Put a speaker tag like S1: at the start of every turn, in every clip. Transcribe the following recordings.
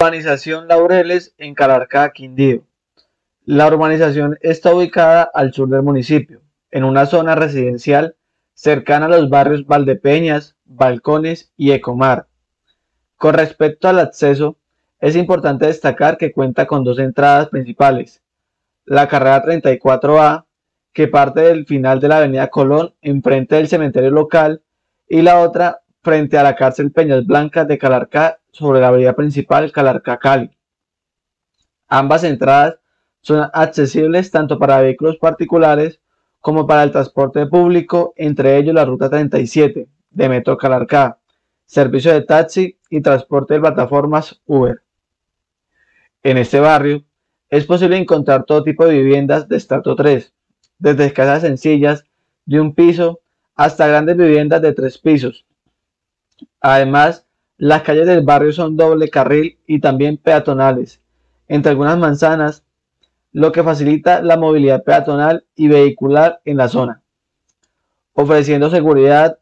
S1: Urbanización Laureles en Calarcá, Quindío. La urbanización está ubicada al sur del municipio, en una zona residencial cercana a los barrios Valdepeñas, Balcones y Ecomar. Con respecto al acceso, es importante destacar que cuenta con dos entradas principales. La carrera 34A, que parte del final de la avenida Colón, enfrente del cementerio local, y la otra frente a la cárcel Peñas Blancas de Calarcá sobre la avenida principal Calarcá-Cali. Ambas entradas son accesibles tanto para vehículos particulares como para el transporte público, entre ellos la ruta 37 de Metro Calarcá, servicio de taxi y transporte de plataformas Uber. En este barrio es posible encontrar todo tipo de viviendas de estrato 3, desde casas sencillas de un piso hasta grandes viviendas de tres pisos. Además, las calles del barrio son doble carril y también peatonales, entre algunas manzanas, lo que facilita la movilidad peatonal y vehicular en la zona, ofreciendo seguridad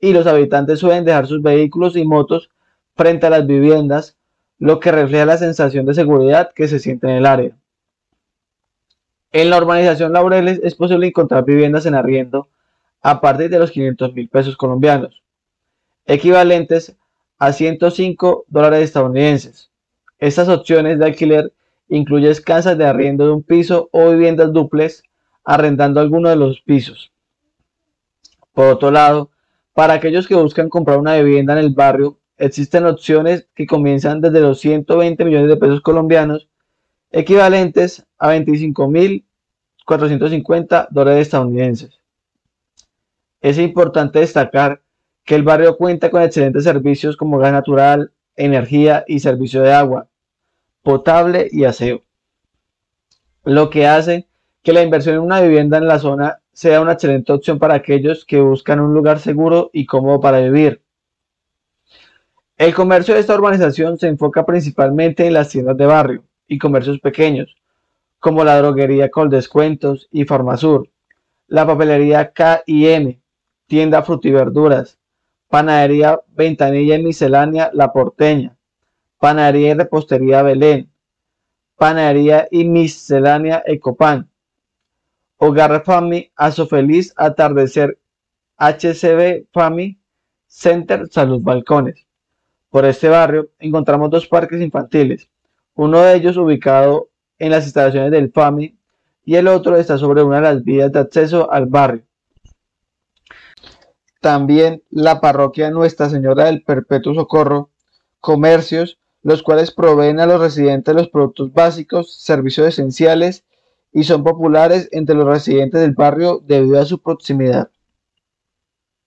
S1: y los habitantes suelen dejar sus vehículos y motos frente a las viviendas, lo que refleja la sensación de seguridad que se siente en el área. En la urbanización Laureles es posible encontrar viviendas en arriendo a partir de los 500 mil pesos colombianos, equivalentes a 105 dólares estadounidenses. Estas opciones de alquiler incluyen casas de arriendo de un piso o viviendas duples arrendando alguno de los pisos. Por otro lado, para aquellos que buscan comprar una vivienda en el barrio, existen opciones que comienzan desde los 120 millones de pesos colombianos, equivalentes a 25.450 dólares estadounidenses. Es importante destacar que el barrio cuenta con excelentes servicios como gas natural, energía y servicio de agua potable y aseo, lo que hace que la inversión en una vivienda en la zona sea una excelente opción para aquellos que buscan un lugar seguro y cómodo para vivir. El comercio de esta urbanización se enfoca principalmente en las tiendas de barrio y comercios pequeños, como la droguería con descuentos y Farmasur, la papelería K&M, tienda frutiverduras, Panadería Ventanilla y Miscelánea La Porteña, Panadería y Repostería Belén, Panadería y Miscelánea Ecopan, Hogar Fami, Aso Feliz, Atardecer, HCB Fami, Center, Salud Balcones. Por este barrio encontramos dos parques infantiles, uno de ellos ubicado en las instalaciones del FAMI y el otro está sobre una de las vías de acceso al barrio. También la parroquia Nuestra Señora del Perpetuo Socorro, comercios, los cuales proveen a los residentes los productos básicos, servicios esenciales y son populares entre los residentes del barrio debido a su proximidad.